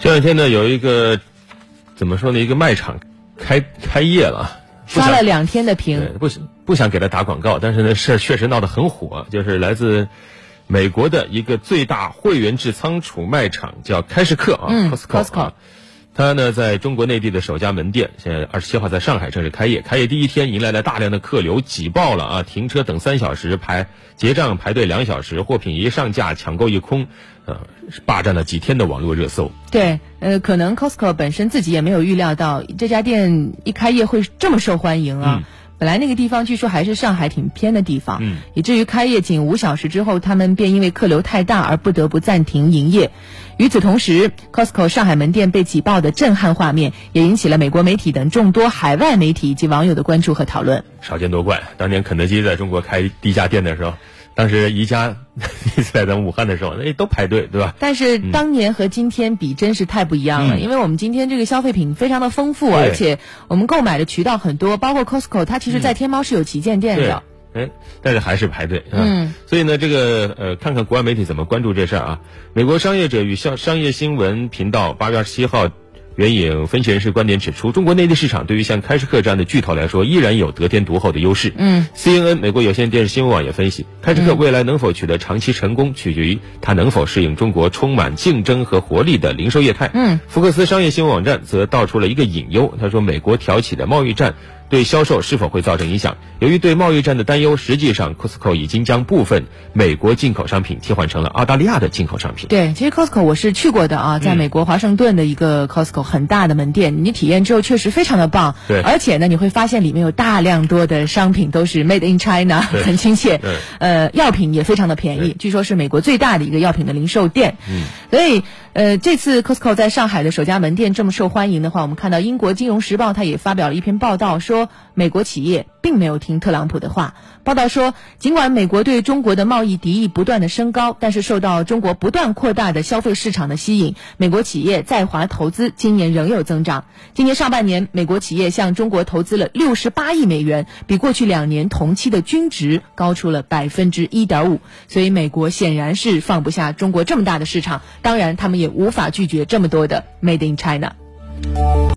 这两天呢，有一个怎么说呢？一个卖场开开业了，刷了两天的屏，不想不想给他打广告，但是呢，事确实闹得很火，就是来自美国的一个最大会员制仓储卖场，叫开市客啊，Costco。它呢，在中国内地的首家门店，现在二十七号在上海正式开业。开业第一天，迎来了大量的客流，挤爆了啊！停车等三小时，排结账排队两小时，货品一上架抢购一空，呃，霸占了几天的网络热搜。对，呃，可能 Costco 本身自己也没有预料到这家店一开业会这么受欢迎啊。本来那个地方据说还是上海挺偏的地方，嗯，以至于开业仅五小时之后，他们便因为客流太大而不得不暂停营业。与此同时，Costco 上海门店被挤爆的震撼画面，也引起了美国媒体等众多海外媒体以及网友的关注和讨论。少见多怪，当年肯德基在中国开第一家店的时候。当时宜家 在咱武汉的时候，那都排队，对吧？但是当年和今天比，真是太不一样了。因为我们今天这个消费品非常的丰富，而且我们购买的渠道很多，包括 Costco，它其实在天猫是有旗舰店的。哎，但是还是排队。嗯。所以呢，这个呃，看看国外媒体怎么关注这事儿啊？美国商业者与商商业新闻频道八月二十七号。援引分析人士观点指出，中国内地市场对于像开市客这样的巨头来说，依然有得天独厚的优势。嗯，CNN 美国有线电视新闻网也分析，开市客未来能否取得长期成功，取决于它能否适应中国充满竞争和活力的零售业态。嗯，福克斯商业新闻网站则道出了一个隐忧，他说，美国挑起的贸易战。对销售是否会造成影响？由于对贸易战的担忧，实际上 Costco 已经将部分美国进口商品替换成了澳大利亚的进口商品。对，其实 Costco 我是去过的啊，在美国华盛顿的一个 Costco 很大的门店，你体验之后确实非常的棒。对，而且呢，你会发现里面有大量多的商品都是 Made in China，很亲切。对，呃，药品也非常的便宜，据说是美国最大的一个药品的零售店。嗯，所以呃，这次 Costco 在上海的首家门店这么受欢迎的话，我们看到英国金融时报它也发表了一篇报道说，美国企业并没有听特朗普的话。报道说，尽管美国对中国的贸易敌意不断的升高，但是受到中国不断扩大的消费市场的吸引，美国企业在华投资今年仍有增长。今年上半年，美国企业向中国投资了六十八亿美元，比过去两年同期的均值高出了百分之一点五。所以，美国显然是放不下中国这么大的市场，当然，他们也也无法拒绝这么多的 Made in China。